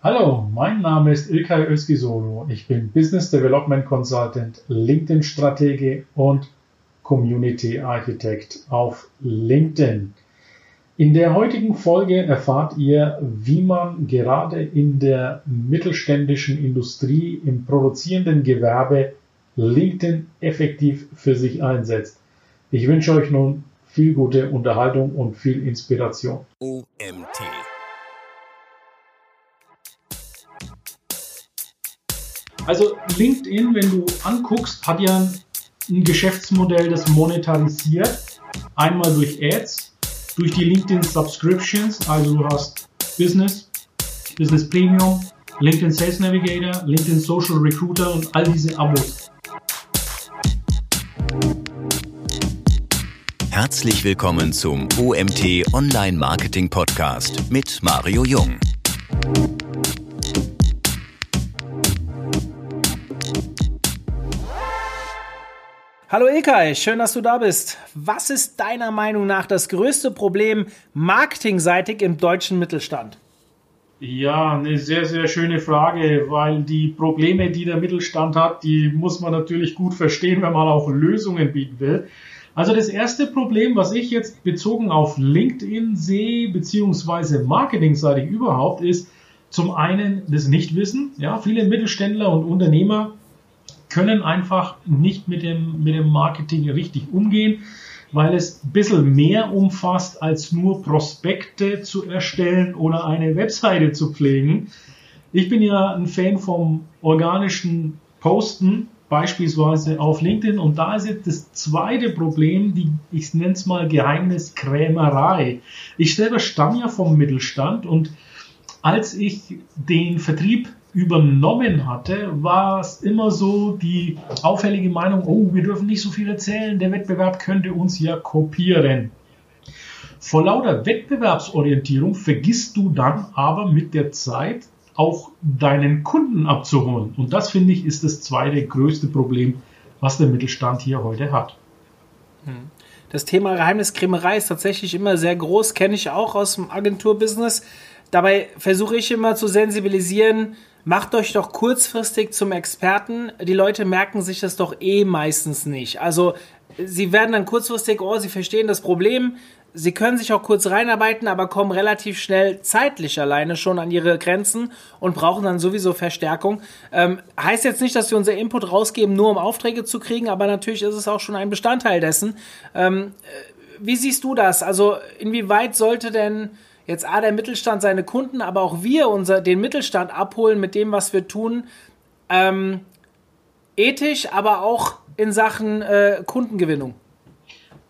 Hallo, mein Name ist Ilkay Özgisolo. Ich bin Business Development Consultant, LinkedIn-Stratege und Community Architect auf LinkedIn. In der heutigen Folge erfahrt ihr, wie man gerade in der mittelständischen Industrie im produzierenden Gewerbe LinkedIn effektiv für sich einsetzt. Ich wünsche euch nun viel gute Unterhaltung und viel Inspiration. OMT Also LinkedIn, wenn du anguckst, hat ja ein Geschäftsmodell, das monetarisiert. Einmal durch Ads, durch die LinkedIn Subscriptions, also du hast Business, Business Premium, LinkedIn Sales Navigator, LinkedIn Social Recruiter und all diese Abos. Herzlich willkommen zum OMT Online Marketing Podcast mit Mario Jung. Hallo Ilkay, schön, dass du da bist. Was ist deiner Meinung nach das größte Problem marketingseitig im deutschen Mittelstand? Ja, eine sehr, sehr schöne Frage, weil die Probleme, die der Mittelstand hat, die muss man natürlich gut verstehen, wenn man auch Lösungen bieten will. Also das erste Problem, was ich jetzt bezogen auf LinkedIn sehe, beziehungsweise marketingseitig überhaupt, ist zum einen das Nichtwissen. Ja, viele Mittelständler und Unternehmer können einfach nicht mit dem, mit dem Marketing richtig umgehen, weil es ein bisschen mehr umfasst, als nur Prospekte zu erstellen oder eine Webseite zu pflegen. Ich bin ja ein Fan vom organischen Posten, beispielsweise auf LinkedIn. Und da ist jetzt das zweite Problem, die, ich nenne es mal Geheimniskrämerei. Ich selber stamme ja vom Mittelstand und als ich den Vertrieb übernommen hatte, war es immer so die auffällige Meinung, oh, wir dürfen nicht so viel erzählen, der Wettbewerb könnte uns ja kopieren. Vor lauter Wettbewerbsorientierung vergisst du dann aber mit der Zeit auch deinen Kunden abzuholen. Und das finde ich ist das zweite größte Problem, was der Mittelstand hier heute hat. Hm. Das Thema Geheimniskrämerei ist tatsächlich immer sehr groß, kenne ich auch aus dem Agenturbusiness. Dabei versuche ich immer zu sensibilisieren, macht euch doch kurzfristig zum Experten. Die Leute merken sich das doch eh meistens nicht. Also sie werden dann kurzfristig, oh, sie verstehen das Problem. Sie können sich auch kurz reinarbeiten, aber kommen relativ schnell zeitlich alleine schon an ihre Grenzen und brauchen dann sowieso Verstärkung. Ähm, heißt jetzt nicht, dass wir unser Input rausgeben, nur um Aufträge zu kriegen, aber natürlich ist es auch schon ein Bestandteil dessen. Ähm, äh, wie siehst du das? Also inwieweit sollte denn jetzt A, der Mittelstand seine Kunden, aber auch wir unser, den Mittelstand abholen mit dem, was wir tun, ähm, ethisch, aber auch in Sachen äh, Kundengewinnung.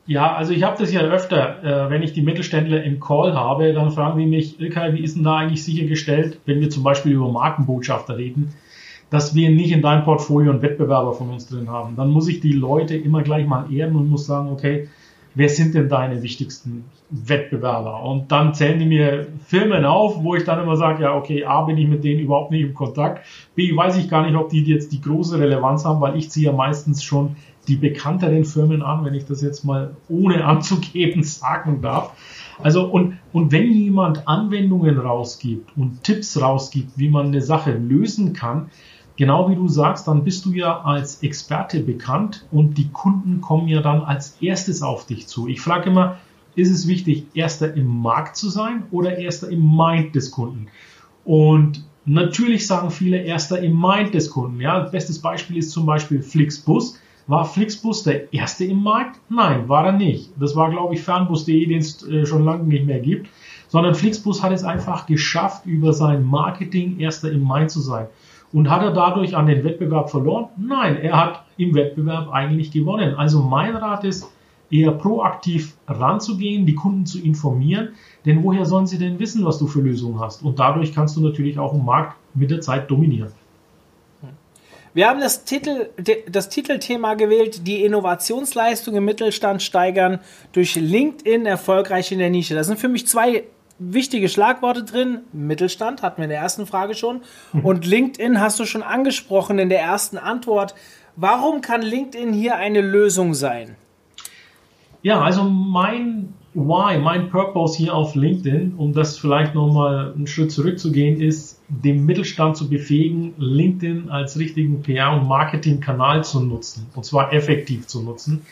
Ja, also ich habe das ja öfter, äh, wenn ich die Mittelständler im Call habe, dann fragen die mich, Ilkay, wie ist denn da eigentlich sichergestellt, wenn wir zum Beispiel über Markenbotschafter reden, dass wir nicht in deinem Portfolio einen Wettbewerber von uns drin haben. Dann muss ich die Leute immer gleich mal ehren und muss sagen, okay, wer sind denn deine wichtigsten Wettbewerber? Und dann zählen die mir Firmen auf, wo ich dann immer sage, ja, okay, A, bin ich mit denen überhaupt nicht im Kontakt. B, weiß ich gar nicht, ob die jetzt die große Relevanz haben, weil ich ziehe ja meistens schon die bekannteren Firmen an, wenn ich das jetzt mal ohne anzugeben sagen darf. Also, und, und wenn jemand Anwendungen rausgibt und Tipps rausgibt, wie man eine Sache lösen kann, genau wie du sagst, dann bist du ja als Experte bekannt und die Kunden kommen ja dann als erstes auf dich zu. Ich frage immer, ist es wichtig, erster im Markt zu sein oder erster im Mind des Kunden? Und natürlich sagen viele erster im Mind des Kunden. Ja, bestes Beispiel ist zum Beispiel Flixbus. War Flixbus der erste im Markt? Nein, war er nicht. Das war, glaube ich, Fernbus.de, den es äh, schon lange nicht mehr gibt. Sondern Flixbus hat es einfach geschafft, über sein Marketing erster im Mind zu sein. Und hat er dadurch an den Wettbewerb verloren? Nein, er hat im Wettbewerb eigentlich gewonnen. Also mein Rat ist, eher proaktiv ranzugehen, die Kunden zu informieren, denn woher sollen sie denn wissen, was du für Lösungen hast? Und dadurch kannst du natürlich auch im Markt mit der Zeit dominieren. Wir haben das, Titel, das Titelthema gewählt, die Innovationsleistung im Mittelstand steigern, durch LinkedIn erfolgreich in der Nische. Das sind für mich zwei wichtige Schlagworte drin. Mittelstand hatten wir in der ersten Frage schon. Mhm. Und LinkedIn hast du schon angesprochen in der ersten Antwort. Warum kann LinkedIn hier eine Lösung sein? Ja, also mein Why, mein Purpose hier auf LinkedIn, um das vielleicht nochmal einen Schritt zurückzugehen, ist, den Mittelstand zu befähigen, LinkedIn als richtigen PR- und Marketingkanal zu nutzen, und zwar effektiv zu nutzen.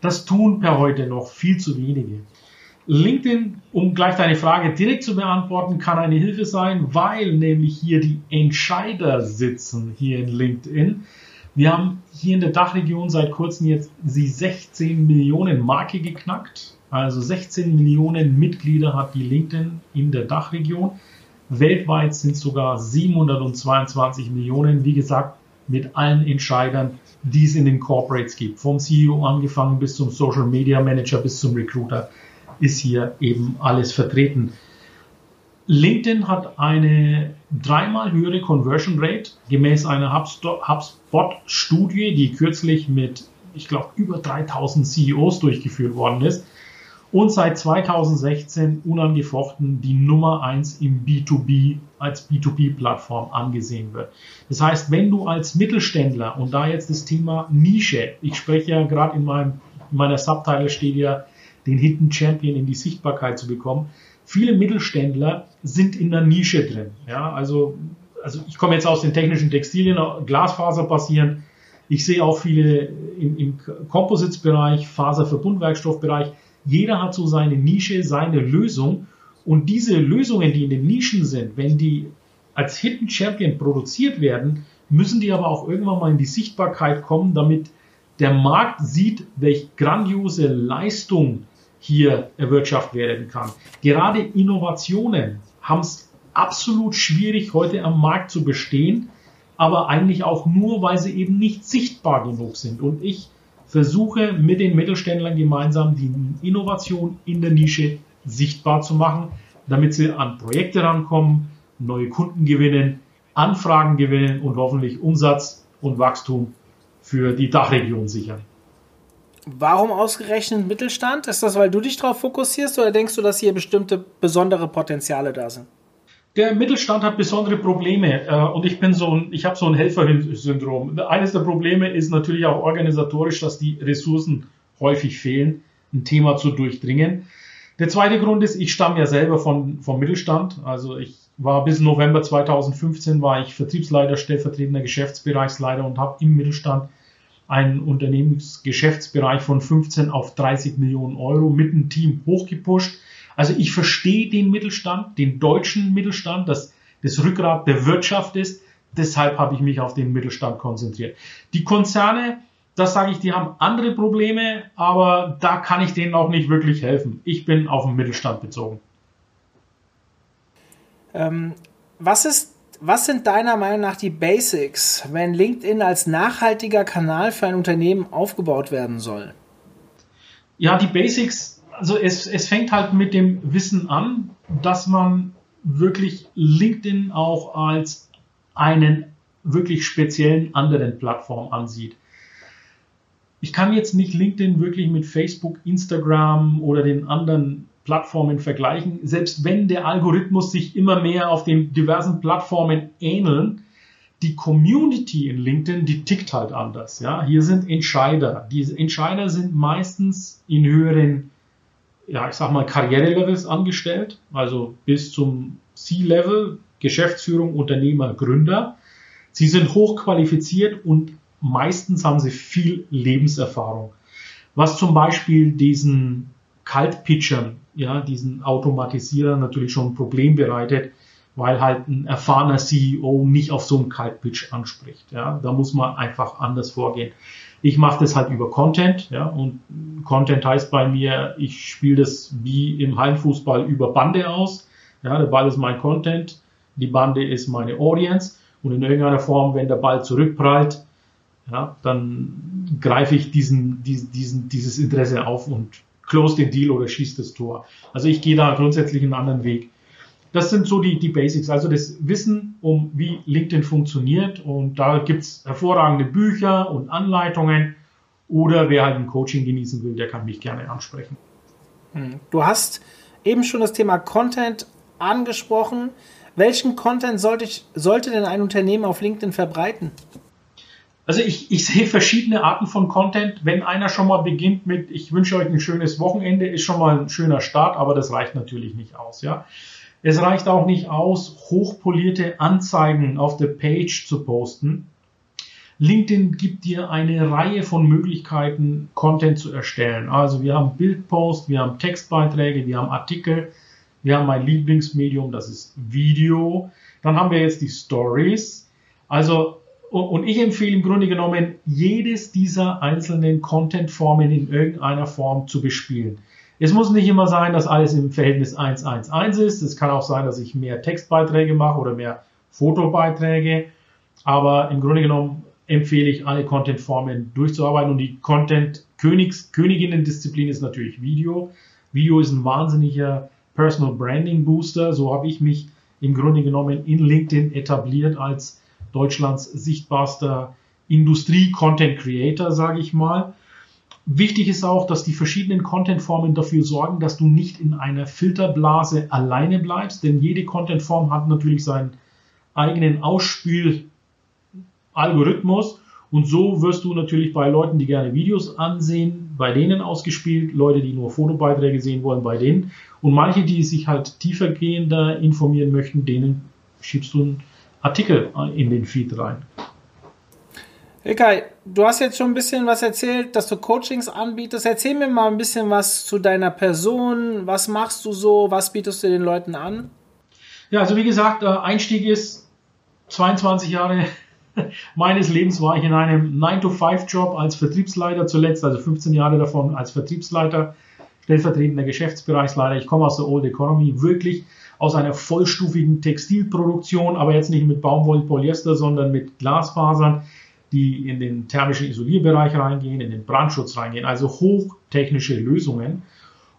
Das tun per heute noch viel zu wenige. LinkedIn, um gleich deine Frage direkt zu beantworten, kann eine Hilfe sein, weil nämlich hier die Entscheider sitzen hier in LinkedIn. Wir haben hier in der Dachregion seit kurzem jetzt die 16 Millionen Marke geknackt. Also 16 Millionen Mitglieder hat die LinkedIn in der Dachregion. Weltweit sind sogar 722 Millionen, wie gesagt, mit allen Entscheidern, die es in den Corporates gibt. Vom CEO angefangen bis zum Social Media Manager bis zum Recruiter ist hier eben alles vertreten. LinkedIn hat eine dreimal höhere Conversion Rate gemäß einer HubSpot-Studie, die kürzlich mit, ich glaube, über 3000 CEOs durchgeführt worden ist und seit 2016 unangefochten die Nummer eins im B2B als B2B-Plattform angesehen wird. Das heißt, wenn du als Mittelständler und da jetzt das Thema Nische, ich spreche ja gerade in, in meiner Subtitle steht ja, den Hidden Champion in die Sichtbarkeit zu bekommen. Viele Mittelständler sind in der Nische drin. Ja, also, also ich komme jetzt aus den technischen Textilien, Glasfaser basierend. Ich sehe auch viele im, im Composites-Bereich, Faserverbundwerkstoffbereich. Jeder hat so seine Nische, seine Lösung. Und diese Lösungen, die in den Nischen sind, wenn die als Hidden Champion produziert werden, müssen die aber auch irgendwann mal in die Sichtbarkeit kommen, damit der Markt sieht, welche grandiose Leistung hier erwirtschaftet werden kann. Gerade Innovationen haben es absolut schwierig, heute am Markt zu bestehen, aber eigentlich auch nur, weil sie eben nicht sichtbar genug sind. Und ich versuche mit den Mittelständlern gemeinsam die Innovation in der Nische sichtbar zu machen, damit sie an Projekte rankommen, neue Kunden gewinnen, Anfragen gewinnen und hoffentlich Umsatz und Wachstum für die Dachregion sichern. Warum ausgerechnet Mittelstand? Ist das, weil du dich darauf fokussierst oder denkst du, dass hier bestimmte besondere Potenziale da sind? Der Mittelstand hat besondere Probleme äh, und ich bin so ein, ich habe so ein Helfersyndrom. Eines der Probleme ist natürlich auch organisatorisch, dass die Ressourcen häufig fehlen, ein Thema zu durchdringen. Der zweite Grund ist, ich stamme ja selber von, vom Mittelstand. Also ich war bis November 2015 war ich Vertriebsleiter, stellvertretender Geschäftsbereichsleiter und habe im Mittelstand einen Unternehmensgeschäftsbereich von 15 auf 30 Millionen Euro mit einem Team hochgepusht. Also ich verstehe den Mittelstand, den deutschen Mittelstand, das das Rückgrat der Wirtschaft ist. Deshalb habe ich mich auf den Mittelstand konzentriert. Die Konzerne, das sage ich, die haben andere Probleme, aber da kann ich denen auch nicht wirklich helfen. Ich bin auf den Mittelstand bezogen. Ähm, was ist was sind deiner Meinung nach die Basics, wenn LinkedIn als nachhaltiger Kanal für ein Unternehmen aufgebaut werden soll? Ja, die Basics, also es, es fängt halt mit dem Wissen an, dass man wirklich LinkedIn auch als einen wirklich speziellen anderen Plattform ansieht. Ich kann jetzt nicht LinkedIn wirklich mit Facebook, Instagram oder den anderen Plattformen vergleichen, selbst wenn der Algorithmus sich immer mehr auf den diversen Plattformen ähneln, die Community in LinkedIn, die tickt halt anders. Ja, hier sind Entscheider. Diese Entscheider sind meistens in höheren, ja, ich sag mal Karrierelevels angestellt, also bis zum C-Level, Geschäftsführung, Unternehmer, Gründer. Sie sind hochqualifiziert und meistens haben sie viel Lebenserfahrung. Was zum Beispiel diesen Kaltpitchern ja, diesen Automatisierer natürlich schon ein Problem bereitet, weil halt ein erfahrener CEO nicht auf so einen Kaltpitch anspricht. Ja, da muss man einfach anders vorgehen. Ich mache das halt über Content, ja, und Content heißt bei mir, ich spiele das wie im Heimfußball über Bande aus. Ja, der Ball ist mein Content, die Bande ist meine Audience und in irgendeiner Form, wenn der Ball zurückprallt, ja, dann greife ich diesen, diesen, diesen, dieses Interesse auf und close den Deal oder schießt das Tor. Also ich gehe da grundsätzlich einen anderen Weg. Das sind so die, die Basics, also das Wissen um, wie LinkedIn funktioniert. Und da gibt's hervorragende Bücher und Anleitungen. Oder wer halt ein Coaching genießen will, der kann mich gerne ansprechen. Hm. Du hast eben schon das Thema Content angesprochen. Welchen Content sollte, ich, sollte denn ein Unternehmen auf LinkedIn verbreiten? Also ich, ich sehe verschiedene Arten von Content. Wenn einer schon mal beginnt mit, ich wünsche euch ein schönes Wochenende, ist schon mal ein schöner Start, aber das reicht natürlich nicht aus. Ja. Es reicht auch nicht aus, hochpolierte Anzeigen auf der Page zu posten. LinkedIn gibt dir eine Reihe von Möglichkeiten, Content zu erstellen. Also wir haben Bildpost, wir haben Textbeiträge, wir haben Artikel, wir haben mein Lieblingsmedium, das ist Video. Dann haben wir jetzt die Stories. Also, und ich empfehle im Grunde genommen, jedes dieser einzelnen Content-Formen in irgendeiner Form zu bespielen. Es muss nicht immer sein, dass alles im Verhältnis 1-1-1 ist. Es kann auch sein, dass ich mehr Textbeiträge mache oder mehr Fotobeiträge. Aber im Grunde genommen empfehle ich, alle Content-Formen durchzuarbeiten. Und die Content-Königs, Königinnen-Disziplin ist natürlich Video. Video ist ein wahnsinniger Personal Branding Booster. So habe ich mich im Grunde genommen in LinkedIn etabliert als Deutschlands sichtbarster Industrie-Content Creator, sage ich mal. Wichtig ist auch, dass die verschiedenen Content-Formen dafür sorgen, dass du nicht in einer Filterblase alleine bleibst, denn jede Content-Form hat natürlich seinen eigenen Ausspül-Algorithmus und so wirst du natürlich bei Leuten, die gerne Videos ansehen, bei denen ausgespielt, Leute, die nur Fotobeiträge sehen wollen, bei denen und manche, die sich halt tiefergehender informieren möchten, denen schiebst du einen Artikel in den Feed rein. Ilkay, du hast jetzt schon ein bisschen was erzählt, dass du Coachings anbietest. Erzähl mir mal ein bisschen was zu deiner Person. Was machst du so? Was bietest du den Leuten an? Ja, also wie gesagt, äh, Einstieg ist 22 Jahre meines Lebens war ich in einem 9-to-5-Job als Vertriebsleiter zuletzt, also 15 Jahre davon als Vertriebsleiter, stellvertretender Geschäftsbereichsleiter. Ich komme aus der Old Economy, wirklich aus einer vollstufigen Textilproduktion, aber jetzt nicht mit Baumwolle, Polyester, sondern mit Glasfasern die in den thermischen Isolierbereich reingehen, in den Brandschutz reingehen, also hochtechnische Lösungen.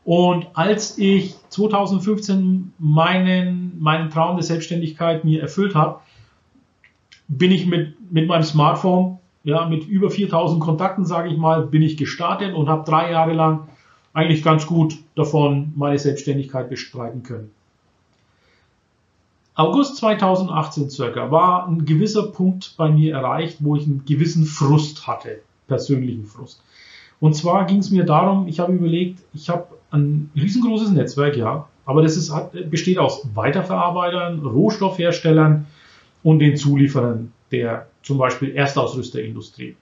Und als ich 2015 meinen, meinen Traum der Selbstständigkeit mir erfüllt habe, bin ich mit, mit meinem Smartphone, ja, mit über 4000 Kontakten, sage ich mal, bin ich gestartet und habe drei Jahre lang eigentlich ganz gut davon meine Selbstständigkeit bestreiten können. August 2018 circa war ein gewisser Punkt bei mir erreicht, wo ich einen gewissen Frust hatte, persönlichen Frust. Und zwar ging es mir darum, ich habe überlegt, ich habe ein riesengroßes Netzwerk, ja, aber das ist, besteht aus Weiterverarbeitern, Rohstoffherstellern und den Zulieferern der zum Beispiel Erstausrüsterindustrie.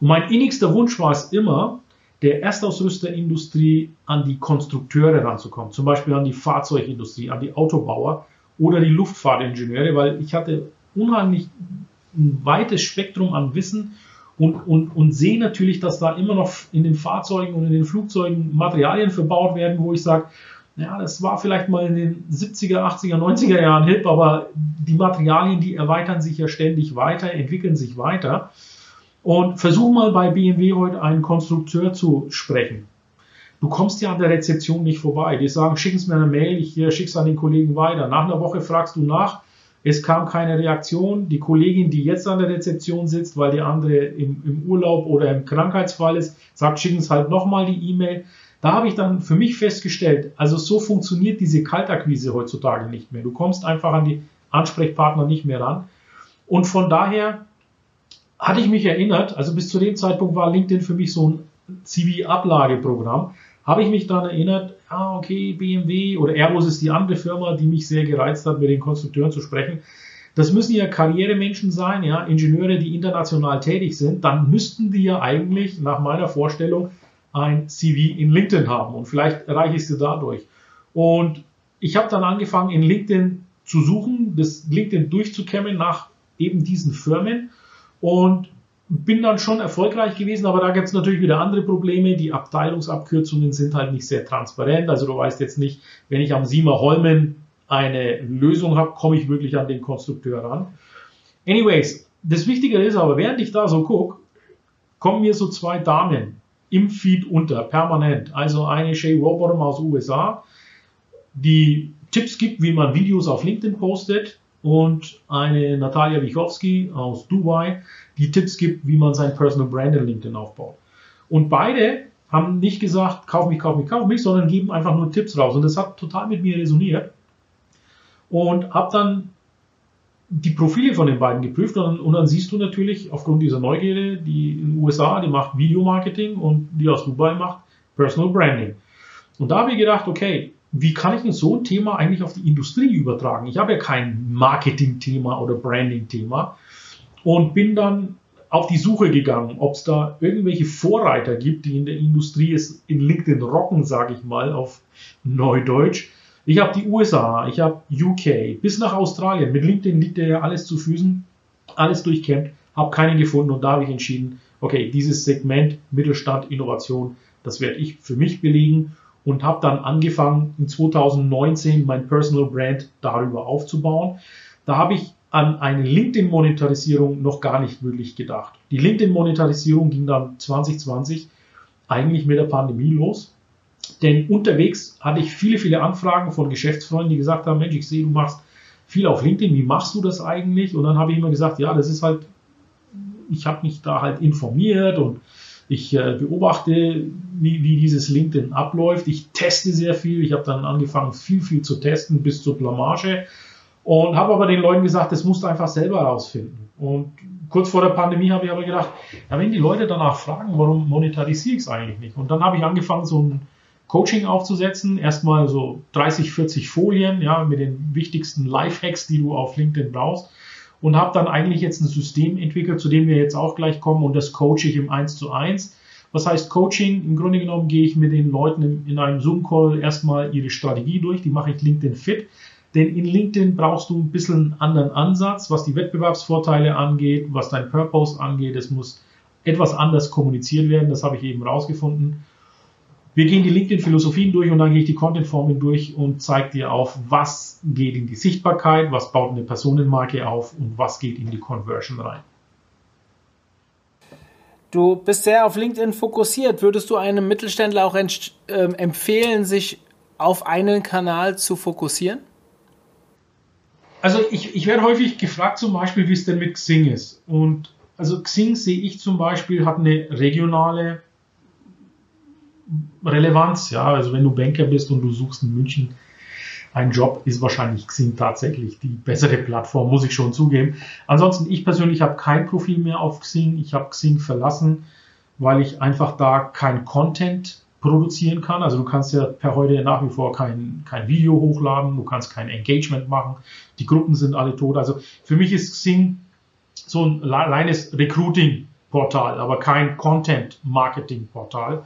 Und mein innigster Wunsch war es immer, der Erstausrüsterindustrie an die Konstrukteure ranzukommen, zum Beispiel an die Fahrzeugindustrie, an die Autobauer oder die Luftfahrtingenieure, weil ich hatte unheimlich ein weites Spektrum an Wissen und, und, und sehe natürlich, dass da immer noch in den Fahrzeugen und in den Flugzeugen Materialien verbaut werden, wo ich sage, ja, das war vielleicht mal in den 70er, 80er, 90er Jahren hip, aber die Materialien, die erweitern sich ja ständig weiter, entwickeln sich weiter. Und versuch mal bei BMW heute einen Konstrukteur zu sprechen. Du kommst ja an der Rezeption nicht vorbei. Die sagen, schicken Sie mir eine Mail, ich äh, schicke es an den Kollegen weiter. Nach einer Woche fragst du nach, es kam keine Reaktion. Die Kollegin, die jetzt an der Rezeption sitzt, weil die andere im, im Urlaub oder im Krankheitsfall ist, sagt, schicken Sie halt nochmal die E-Mail. Da habe ich dann für mich festgestellt, also so funktioniert diese Kaltakquise heutzutage nicht mehr. Du kommst einfach an die Ansprechpartner nicht mehr ran. Und von daher hatte ich mich erinnert, also bis zu dem Zeitpunkt war LinkedIn für mich so ein CV-Ablageprogramm habe ich mich daran erinnert, ah, okay, BMW oder Airbus ist die andere Firma, die mich sehr gereizt hat, mit den Konstrukteuren zu sprechen. Das müssen ja Karrieremenschen sein, ja, Ingenieure, die international tätig sind. Dann müssten die ja eigentlich nach meiner Vorstellung ein CV in LinkedIn haben und vielleicht erreiche ich sie dadurch. Und ich habe dann angefangen, in LinkedIn zu suchen, das LinkedIn durchzukämmen nach eben diesen Firmen und bin dann schon erfolgreich gewesen, aber da gibt es natürlich wieder andere Probleme. Die Abteilungsabkürzungen sind halt nicht sehr transparent. Also du weißt jetzt nicht, wenn ich am Siemer Holmen eine Lösung habe, komme ich wirklich an den Konstrukteur ran. Anyways, das Wichtige ist aber, während ich da so gucke, kommen mir so zwei Damen im Feed unter, permanent. Also eine Shay Rowbottom aus USA, die Tipps gibt, wie man Videos auf LinkedIn postet und eine Natalia Wichowski aus Dubai, die Tipps gibt, wie man sein Personal Brand in LinkedIn aufbaut. Und beide haben nicht gesagt, kauf mich, kauf mich, kauf mich, sondern geben einfach nur Tipps raus. Und das hat total mit mir resoniert. Und habe dann die Profile von den beiden geprüft und, und, dann siehst du natürlich aufgrund dieser Neugierde, die in den USA, die macht Videomarketing und die aus Dubai macht Personal Branding. Und da habe ich gedacht, okay, wie kann ich denn so ein Thema eigentlich auf die Industrie übertragen? Ich habe ja kein Marketing-Thema oder Branding-Thema und bin dann auf die Suche gegangen, ob es da irgendwelche Vorreiter gibt, die in der Industrie es in LinkedIn rocken, sage ich mal, auf Neudeutsch. Ich habe die USA, ich habe UK, bis nach Australien. Mit LinkedIn liegt ja alles zu Füßen, alles durchkämmt, habe keinen gefunden und da habe ich entschieden, okay, dieses Segment Mittelstand, Innovation, das werde ich für mich belegen und habe dann angefangen, in 2019 mein Personal Brand darüber aufzubauen. Da habe ich an eine LinkedIn-Monetarisierung noch gar nicht wirklich gedacht. Die LinkedIn-Monetarisierung ging dann 2020 eigentlich mit der Pandemie los. Denn unterwegs hatte ich viele, viele Anfragen von Geschäftsfreunden, die gesagt haben, Mensch, ich sehe, du machst viel auf LinkedIn, wie machst du das eigentlich? Und dann habe ich immer gesagt, ja, das ist halt, ich habe mich da halt informiert und ich äh, beobachte, wie, wie dieses LinkedIn abläuft. Ich teste sehr viel. Ich habe dann angefangen, viel, viel zu testen bis zur Blamage und habe aber den Leuten gesagt, das musst du einfach selber herausfinden. Und kurz vor der Pandemie habe ich aber gedacht, ja, wenn die Leute danach fragen, warum monetarisiere ich es eigentlich nicht? Und dann habe ich angefangen, so ein Coaching aufzusetzen. Erstmal so 30, 40 Folien, ja, mit den wichtigsten Lifehacks, die du auf LinkedIn brauchst. Und habe dann eigentlich jetzt ein System entwickelt, zu dem wir jetzt auch gleich kommen. Und das coache ich im 1 zu 1. Was heißt Coaching? Im Grunde genommen gehe ich mit den Leuten in einem Zoom-Call erstmal ihre Strategie durch. Die mache ich LinkedIn fit. Denn in LinkedIn brauchst du ein bisschen einen anderen Ansatz, was die Wettbewerbsvorteile angeht, was dein Purpose angeht. Es muss etwas anders kommuniziert werden. Das habe ich eben rausgefunden. Wir gehen die LinkedIn-Philosophien durch und dann gehe ich die Content-Formeln durch und zeige dir auf, was geht in die Sichtbarkeit, was baut eine Personenmarke auf und was geht in die Conversion rein. Du bist sehr auf LinkedIn fokussiert. Würdest du einem Mittelständler auch äh, empfehlen, sich auf einen Kanal zu fokussieren? Also ich, ich werde häufig gefragt zum Beispiel, wie es denn mit Xing ist. Und also Xing sehe ich zum Beispiel hat eine regionale Relevanz. Ja, also wenn du Banker bist und du suchst in München einen Job, ist wahrscheinlich Xing tatsächlich die bessere Plattform, muss ich schon zugeben. Ansonsten, ich persönlich habe kein Profil mehr auf Xing. Ich habe Xing verlassen, weil ich einfach da kein Content produzieren kann. Also du kannst ja per heute nach wie vor kein, kein Video hochladen, du kannst kein Engagement machen, die Gruppen sind alle tot. Also für mich ist Xing so ein reines Recruiting-Portal, aber kein Content-Marketing-Portal.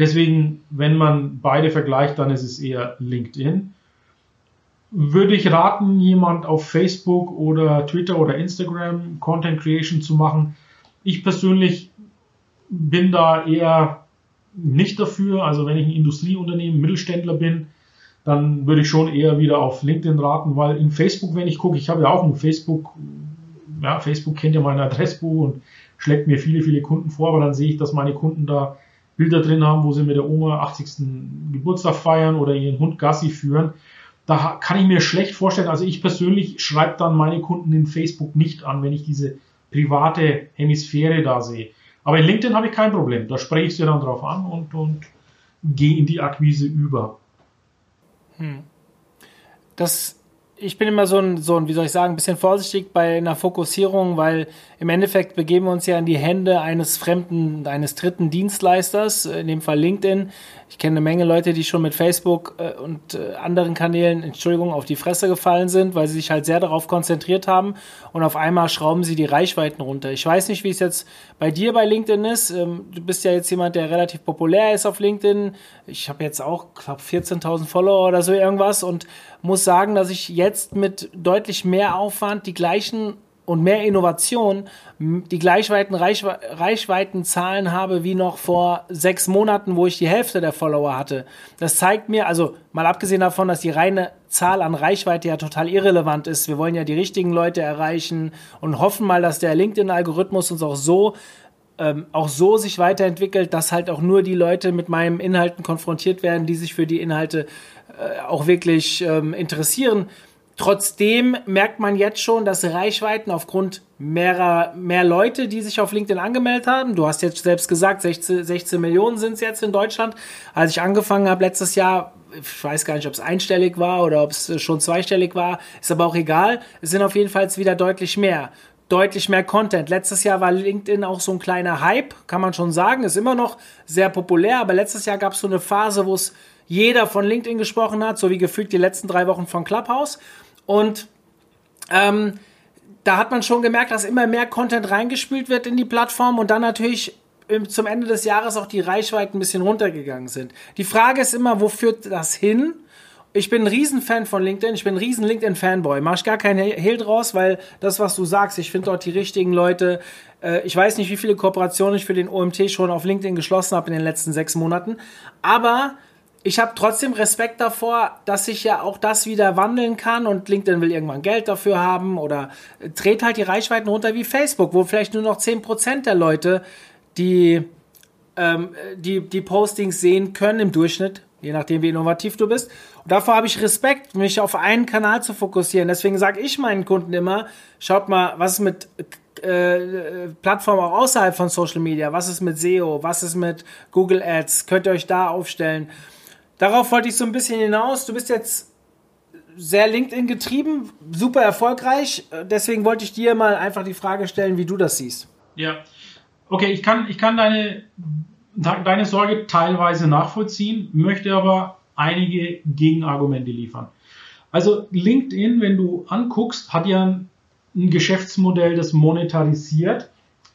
Deswegen, wenn man beide vergleicht, dann ist es eher LinkedIn. Würde ich raten, jemand auf Facebook oder Twitter oder Instagram Content Creation zu machen? Ich persönlich bin da eher nicht dafür. Also wenn ich ein Industrieunternehmen, Mittelständler bin, dann würde ich schon eher wieder auf LinkedIn raten, weil in Facebook, wenn ich gucke, ich habe ja auch ein Facebook, ja, Facebook kennt ja mein Adressbuch und schlägt mir viele, viele Kunden vor, aber dann sehe ich, dass meine Kunden da Bilder drin haben, wo sie mit der Oma 80. Geburtstag feiern oder ihren Hund Gassi führen. Da kann ich mir schlecht vorstellen. Also ich persönlich schreibe dann meine Kunden in Facebook nicht an, wenn ich diese private Hemisphäre da sehe. Aber in LinkedIn habe ich kein Problem. Da spreche ich sie dann drauf an und, und gehe in die Akquise über. Hm. Das ich bin immer so ein, so ein, wie soll ich sagen, ein bisschen vorsichtig bei einer Fokussierung, weil im Endeffekt begeben wir uns ja in die Hände eines fremden, eines dritten Dienstleisters, in dem Fall LinkedIn. Ich kenne eine Menge Leute, die schon mit Facebook äh, und äh, anderen Kanälen, Entschuldigung, auf die Fresse gefallen sind, weil sie sich halt sehr darauf konzentriert haben und auf einmal schrauben sie die Reichweiten runter. Ich weiß nicht, wie es jetzt bei dir bei LinkedIn ist. Ähm, du bist ja jetzt jemand, der relativ populär ist auf LinkedIn. Ich habe jetzt auch, glaube 14.000 Follower oder so irgendwas und muss sagen, dass ich jetzt mit deutlich mehr Aufwand die gleichen und mehr Innovation die gleichweiten Reichwe Reichweitenzahlen habe wie noch vor sechs Monaten, wo ich die Hälfte der Follower hatte. Das zeigt mir, also mal abgesehen davon, dass die reine Zahl an Reichweite ja total irrelevant ist. Wir wollen ja die richtigen Leute erreichen und hoffen mal, dass der LinkedIn-Algorithmus uns auch so ähm, auch so sich weiterentwickelt, dass halt auch nur die Leute mit meinen Inhalten konfrontiert werden, die sich für die Inhalte äh, auch wirklich ähm, interessieren. Trotzdem merkt man jetzt schon, dass Reichweiten aufgrund mehrer, mehr Leute, die sich auf LinkedIn angemeldet haben, du hast jetzt selbst gesagt, 16, 16 Millionen sind es jetzt in Deutschland. Als ich angefangen habe letztes Jahr, ich weiß gar nicht, ob es einstellig war oder ob es schon zweistellig war, ist aber auch egal. Es sind auf jeden Fall wieder deutlich mehr. Deutlich mehr Content. Letztes Jahr war LinkedIn auch so ein kleiner Hype, kann man schon sagen. Ist immer noch sehr populär, aber letztes Jahr gab es so eine Phase, wo es jeder von LinkedIn gesprochen hat, so wie gefühlt die letzten drei Wochen von Clubhouse. Und ähm, da hat man schon gemerkt, dass immer mehr Content reingespült wird in die Plattform und dann natürlich zum Ende des Jahres auch die Reichweiten ein bisschen runtergegangen sind. Die Frage ist immer, wo führt das hin? ich bin ein Riesenfan von LinkedIn, ich bin ein riesen LinkedIn-Fanboy. Mach ich gar keinen Hehl draus, weil das, was du sagst, ich finde dort die richtigen Leute. Äh, ich weiß nicht, wie viele Kooperationen ich für den OMT schon auf LinkedIn geschlossen habe in den letzten sechs Monaten. Aber ich habe trotzdem Respekt davor, dass sich ja auch das wieder wandeln kann und LinkedIn will irgendwann Geld dafür haben oder dreht halt die Reichweiten runter wie Facebook, wo vielleicht nur noch 10% der Leute die, ähm, die, die Postings sehen können im Durchschnitt je nachdem, wie innovativ du bist. Und davor habe ich Respekt, mich auf einen Kanal zu fokussieren. Deswegen sage ich meinen Kunden immer, schaut mal, was ist mit äh, Plattformen auch außerhalb von Social Media, was ist mit SEO, was ist mit Google Ads, könnt ihr euch da aufstellen. Darauf wollte ich so ein bisschen hinaus. Du bist jetzt sehr LinkedIn getrieben, super erfolgreich. Deswegen wollte ich dir mal einfach die Frage stellen, wie du das siehst. Ja, okay, ich kann, ich kann deine deine Sorge teilweise nachvollziehen, möchte aber einige Gegenargumente liefern. Also LinkedIn, wenn du anguckst, hat ja ein, ein Geschäftsmodell, das monetarisiert.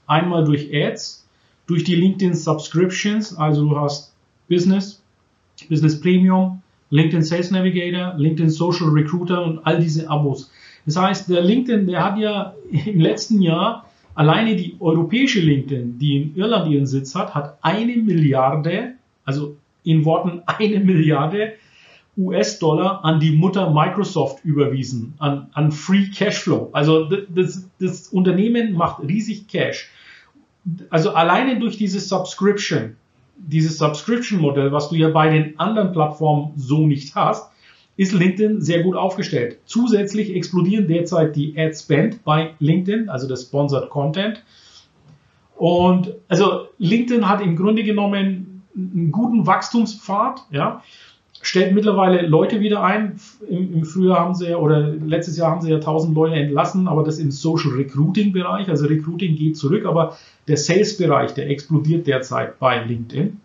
Einmal durch Ads, durch die LinkedIn Subscriptions, also du hast Business, Business Premium, LinkedIn Sales Navigator, LinkedIn Social Recruiter und all diese Abos. Das heißt, der LinkedIn, der hat ja im letzten Jahr Alleine die europäische LinkedIn, die in Irland ihren Sitz hat, hat eine Milliarde, also in Worten eine Milliarde US-Dollar an die Mutter Microsoft überwiesen, an, an Free Cashflow. Also das, das Unternehmen macht riesig Cash. Also alleine durch dieses Subscription, dieses Subscription-Modell, was du ja bei den anderen Plattformen so nicht hast, ist LinkedIn sehr gut aufgestellt. Zusätzlich explodieren derzeit die Ad Spend bei LinkedIn, also das Sponsored Content. Und also LinkedIn hat im Grunde genommen einen guten Wachstumspfad, ja, stellt mittlerweile Leute wieder ein. Im, Im, Frühjahr haben sie oder letztes Jahr haben sie ja 1000 Leute entlassen, aber das im Social Recruiting Bereich, also Recruiting geht zurück, aber der Sales Bereich, der explodiert derzeit bei LinkedIn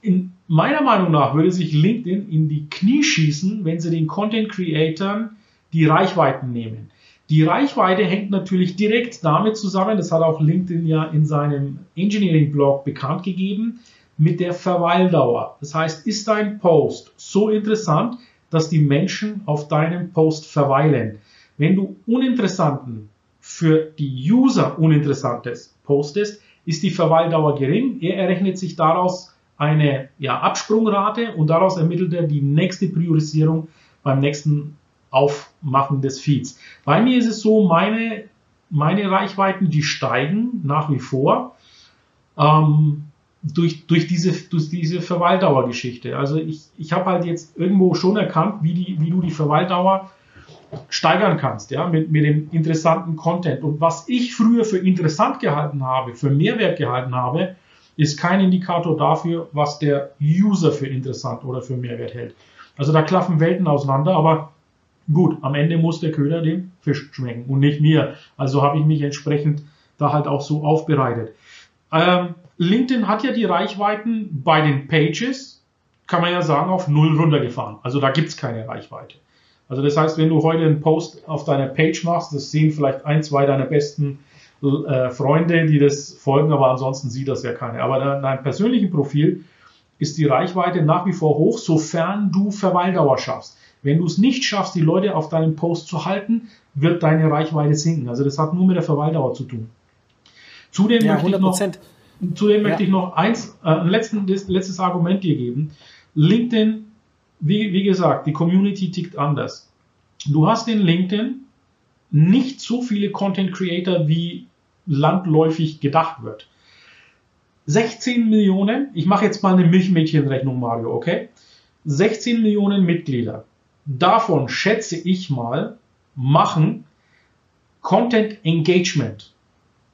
in meiner Meinung nach würde sich LinkedIn in die Knie schießen, wenn sie den Content Creatern die Reichweiten nehmen. Die Reichweite hängt natürlich direkt damit zusammen, das hat auch LinkedIn ja in seinem Engineering Blog bekannt gegeben, mit der Verweildauer. Das heißt, ist dein Post so interessant, dass die Menschen auf deinem Post verweilen? Wenn du uninteressanten, für die User uninteressantes postest, ist die Verweildauer gering. Er errechnet sich daraus eine ja, Absprungrate und daraus ermittelt er die nächste Priorisierung beim nächsten Aufmachen des Feeds. Bei mir ist es so, meine, meine Reichweiten, die steigen nach wie vor ähm, durch, durch, diese, durch diese Verweildauergeschichte. Also ich, ich habe halt jetzt irgendwo schon erkannt, wie, die, wie du die Verweildauer steigern kannst, ja, mit, mit dem interessanten Content. Und was ich früher für interessant gehalten habe, für Mehrwert gehalten habe, ist kein Indikator dafür, was der User für interessant oder für Mehrwert hält. Also da klaffen Welten auseinander, aber gut, am Ende muss der Köder dem Fisch schmecken und nicht mir. Also habe ich mich entsprechend da halt auch so aufbereitet. Ähm, LinkedIn hat ja die Reichweiten bei den Pages, kann man ja sagen, auf null runtergefahren. Also da gibt's keine Reichweite. Also das heißt, wenn du heute einen Post auf deiner Page machst, das sehen vielleicht ein, zwei deiner besten äh, Freunde, die das folgen, aber ansonsten sieht das ja keiner. Aber in deinem persönlichen Profil ist die Reichweite nach wie vor hoch, sofern du Verweildauer schaffst. Wenn du es nicht schaffst, die Leute auf deinem Post zu halten, wird deine Reichweite sinken. Also das hat nur mit der Verweildauer zu tun. Zudem ja, möchte 100%. ich noch, zudem ja. möchte ich noch eins, äh, ein letztes, letztes Argument dir geben. LinkedIn, wie, wie gesagt, die Community tickt anders. Du hast in LinkedIn nicht so viele Content Creator, wie landläufig gedacht wird. 16 Millionen, ich mache jetzt mal eine Milchmädchenrechnung, Mario, okay? 16 Millionen Mitglieder. Davon schätze ich mal, machen Content Engagement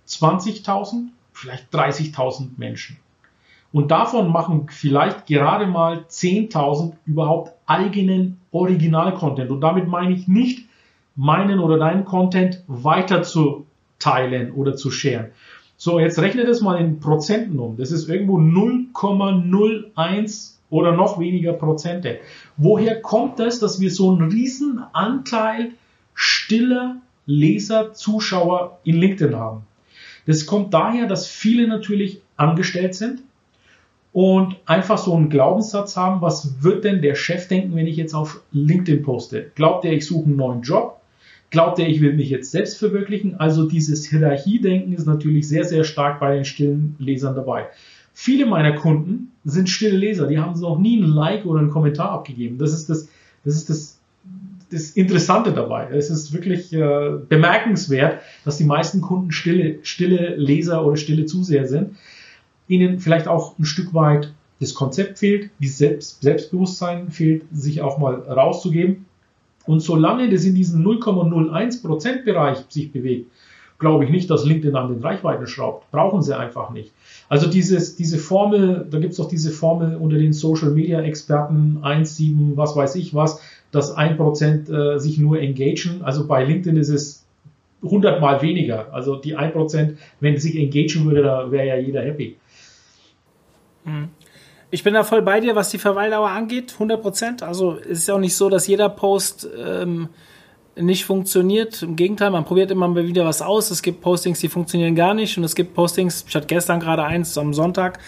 20.000, vielleicht 30.000 Menschen. Und davon machen vielleicht gerade mal 10.000 überhaupt eigenen Original-Content. Und damit meine ich nicht meinen oder deinen Content weiter zu teilen oder zu sharen. So, jetzt rechne das mal in Prozenten um. Das ist irgendwo 0,01 oder noch weniger Prozente. Woher kommt das, dass wir so einen riesen Anteil stiller Leser, Zuschauer in LinkedIn haben? Das kommt daher, dass viele natürlich angestellt sind und einfach so einen Glaubenssatz haben, was wird denn der Chef denken, wenn ich jetzt auf LinkedIn poste? Glaubt er, ich suche einen neuen Job? Glaubt er, ich will mich jetzt selbst verwirklichen? Also dieses Hierarchiedenken ist natürlich sehr, sehr stark bei den stillen Lesern dabei. Viele meiner Kunden sind stille Leser, die haben noch nie ein Like oder einen Kommentar abgegeben. Das ist das, das ist das, das Interessante dabei. Es ist wirklich äh, bemerkenswert, dass die meisten Kunden stille, stille Leser oder stille Zuseher sind. Ihnen vielleicht auch ein Stück weit das Konzept fehlt, die Selbst, Selbstbewusstsein fehlt, sich auch mal rauszugeben. Und solange das in diesem 0,01% Bereich sich bewegt, glaube ich nicht, dass LinkedIn an den Reichweiten schraubt. Brauchen sie einfach nicht. Also dieses, diese Formel, da gibt es doch diese Formel unter den Social Media Experten 1, 7, was weiß ich was, dass 1% äh, sich nur engagen. Also bei LinkedIn ist es 100 mal weniger. Also die 1%, wenn sich engagen würde, da wäre ja jeder happy. Mhm. Ich bin da voll bei dir, was die Verweildauer angeht, 100 Prozent. Also es ist ja auch nicht so, dass jeder Post ähm, nicht funktioniert. Im Gegenteil, man probiert immer wieder was aus. Es gibt Postings, die funktionieren gar nicht und es gibt Postings, ich hatte gestern gerade eins am Sonntag,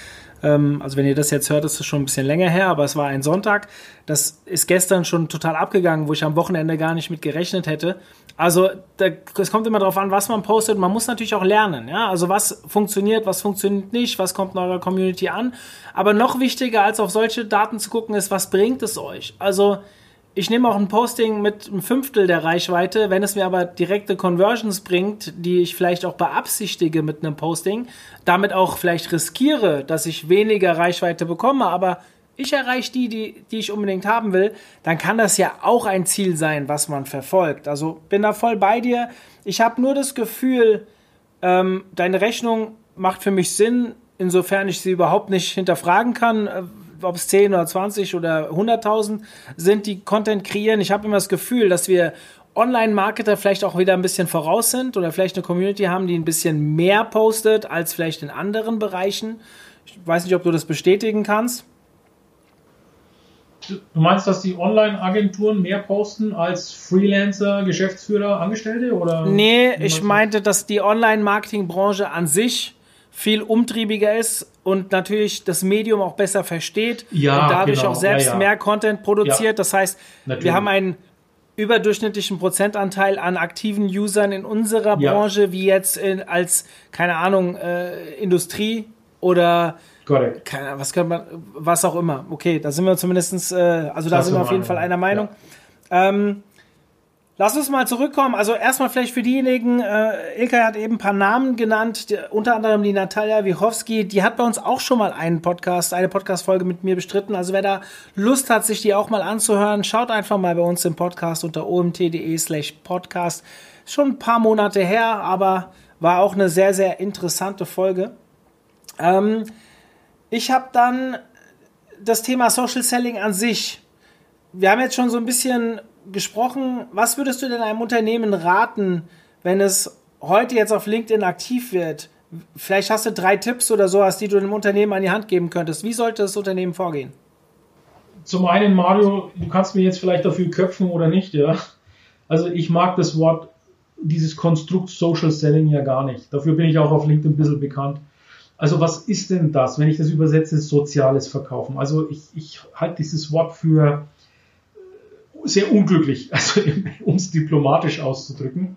ähm, also wenn ihr das jetzt hört, ist es schon ein bisschen länger her, aber es war ein Sonntag. Das ist gestern schon total abgegangen, wo ich am Wochenende gar nicht mit gerechnet hätte. Also es kommt immer darauf an, was man postet. Man muss natürlich auch lernen. Ja? Also was funktioniert, was funktioniert nicht, was kommt in eurer Community an. Aber noch wichtiger als auf solche Daten zu gucken ist, was bringt es euch? Also ich nehme auch ein Posting mit einem Fünftel der Reichweite, wenn es mir aber direkte Conversions bringt, die ich vielleicht auch beabsichtige mit einem Posting, damit auch vielleicht riskiere, dass ich weniger Reichweite bekomme, aber ich erreiche die, die, die ich unbedingt haben will, dann kann das ja auch ein Ziel sein, was man verfolgt. Also bin da voll bei dir. Ich habe nur das Gefühl, ähm, deine Rechnung macht für mich Sinn, insofern ich sie überhaupt nicht hinterfragen kann ob es 10 oder 20 oder 100.000 sind, die Content kreieren. Ich habe immer das Gefühl, dass wir Online-Marketer vielleicht auch wieder ein bisschen voraus sind oder vielleicht eine Community haben, die ein bisschen mehr postet als vielleicht in anderen Bereichen. Ich weiß nicht, ob du das bestätigen kannst. Du meinst, dass die Online-Agenturen mehr posten als Freelancer, Geschäftsführer, Angestellte? Oder nee, ich meinte, dass die Online-Marketing-Branche an sich viel umtriebiger ist und natürlich das Medium auch besser versteht ja, und dadurch genau. auch selbst ja, ja. mehr Content produziert. Das heißt, natürlich. wir haben einen überdurchschnittlichen Prozentanteil an aktiven Usern in unserer Branche, wie jetzt in, als, keine Ahnung, äh, Industrie oder keine, was, kann man, was auch immer. Okay, da sind wir zumindest, äh, also da das sind wir auf jeden Fall einer Meinung. Ähm, Lass uns mal zurückkommen. Also erstmal vielleicht für diejenigen, äh, Ilka hat eben ein paar Namen genannt, die, unter anderem die Natalia Wichowski, die hat bei uns auch schon mal einen Podcast, eine Podcast-Folge mit mir bestritten. Also wer da Lust hat, sich die auch mal anzuhören, schaut einfach mal bei uns im Podcast unter omt.de slash podcast. Schon ein paar Monate her, aber war auch eine sehr, sehr interessante Folge. Ähm, ich habe dann das Thema Social Selling an sich. Wir haben jetzt schon so ein bisschen gesprochen, was würdest du denn einem Unternehmen raten, wenn es heute jetzt auf LinkedIn aktiv wird? Vielleicht hast du drei Tipps oder sowas, die du dem Unternehmen an die Hand geben könntest. Wie sollte das Unternehmen vorgehen? Zum einen, Mario, du kannst mir jetzt vielleicht dafür köpfen oder nicht, ja. Also ich mag das Wort, dieses Konstrukt Social Selling ja gar nicht. Dafür bin ich auch auf LinkedIn ein bisschen bekannt. Also was ist denn das, wenn ich das übersetze, soziales Verkaufen? Also ich, ich halte dieses Wort für sehr unglücklich, also um es diplomatisch auszudrücken.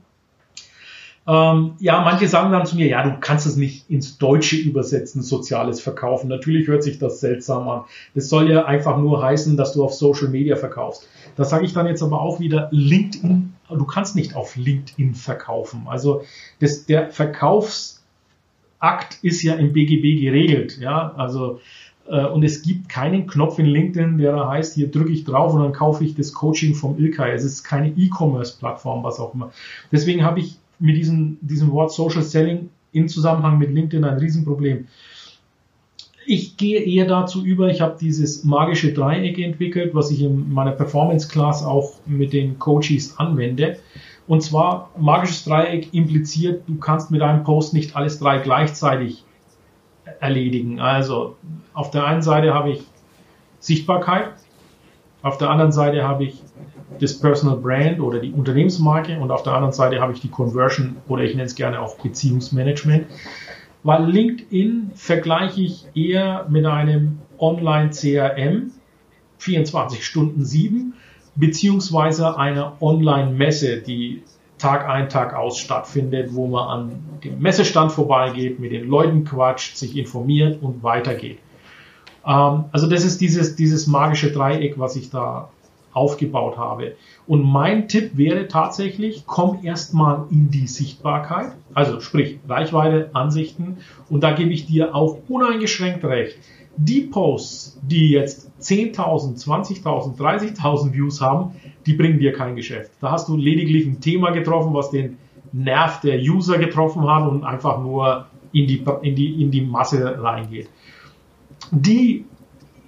Ähm, ja, manche sagen dann zu mir, ja, du kannst es nicht ins Deutsche übersetzen, soziales Verkaufen. Natürlich hört sich das seltsam an. Das soll ja einfach nur heißen, dass du auf Social Media verkaufst. Da sage ich dann jetzt aber auch wieder LinkedIn. Du kannst nicht auf LinkedIn verkaufen. Also das, der Verkaufsakt ist ja im BGB geregelt. Ja, also und es gibt keinen Knopf in LinkedIn, der da heißt, hier drücke ich drauf und dann kaufe ich das Coaching vom Ilkay. Es ist keine E-Commerce-Plattform, was auch immer. Deswegen habe ich mit diesem, diesem Wort Social Selling in Zusammenhang mit LinkedIn ein Riesenproblem. Ich gehe eher dazu über, ich habe dieses magische Dreieck entwickelt, was ich in meiner Performance Class auch mit den Coaches anwende. Und zwar, magisches Dreieck impliziert, du kannst mit einem Post nicht alles drei gleichzeitig erledigen. Also auf der einen Seite habe ich Sichtbarkeit. Auf der anderen Seite habe ich das Personal Brand oder die Unternehmensmarke und auf der anderen Seite habe ich die Conversion oder ich nenne es gerne auch Beziehungsmanagement. Weil LinkedIn vergleiche ich eher mit einem Online-CRM 24 Stunden 7 beziehungsweise einer Online-Messe, die Tag ein, Tag aus stattfindet, wo man an dem Messestand vorbeigeht, mit den Leuten quatscht, sich informiert und weitergeht. Ähm, also das ist dieses, dieses magische Dreieck, was ich da aufgebaut habe. Und mein Tipp wäre tatsächlich, komm erstmal in die Sichtbarkeit, also sprich Reichweite, Ansichten und da gebe ich dir auch uneingeschränkt recht. Die Posts, die jetzt 10.000, 20.000, 30.000 Views haben, die bringen dir kein Geschäft. Da hast du lediglich ein Thema getroffen, was den Nerv der User getroffen hat und einfach nur in die, in die, in die Masse reingeht. Die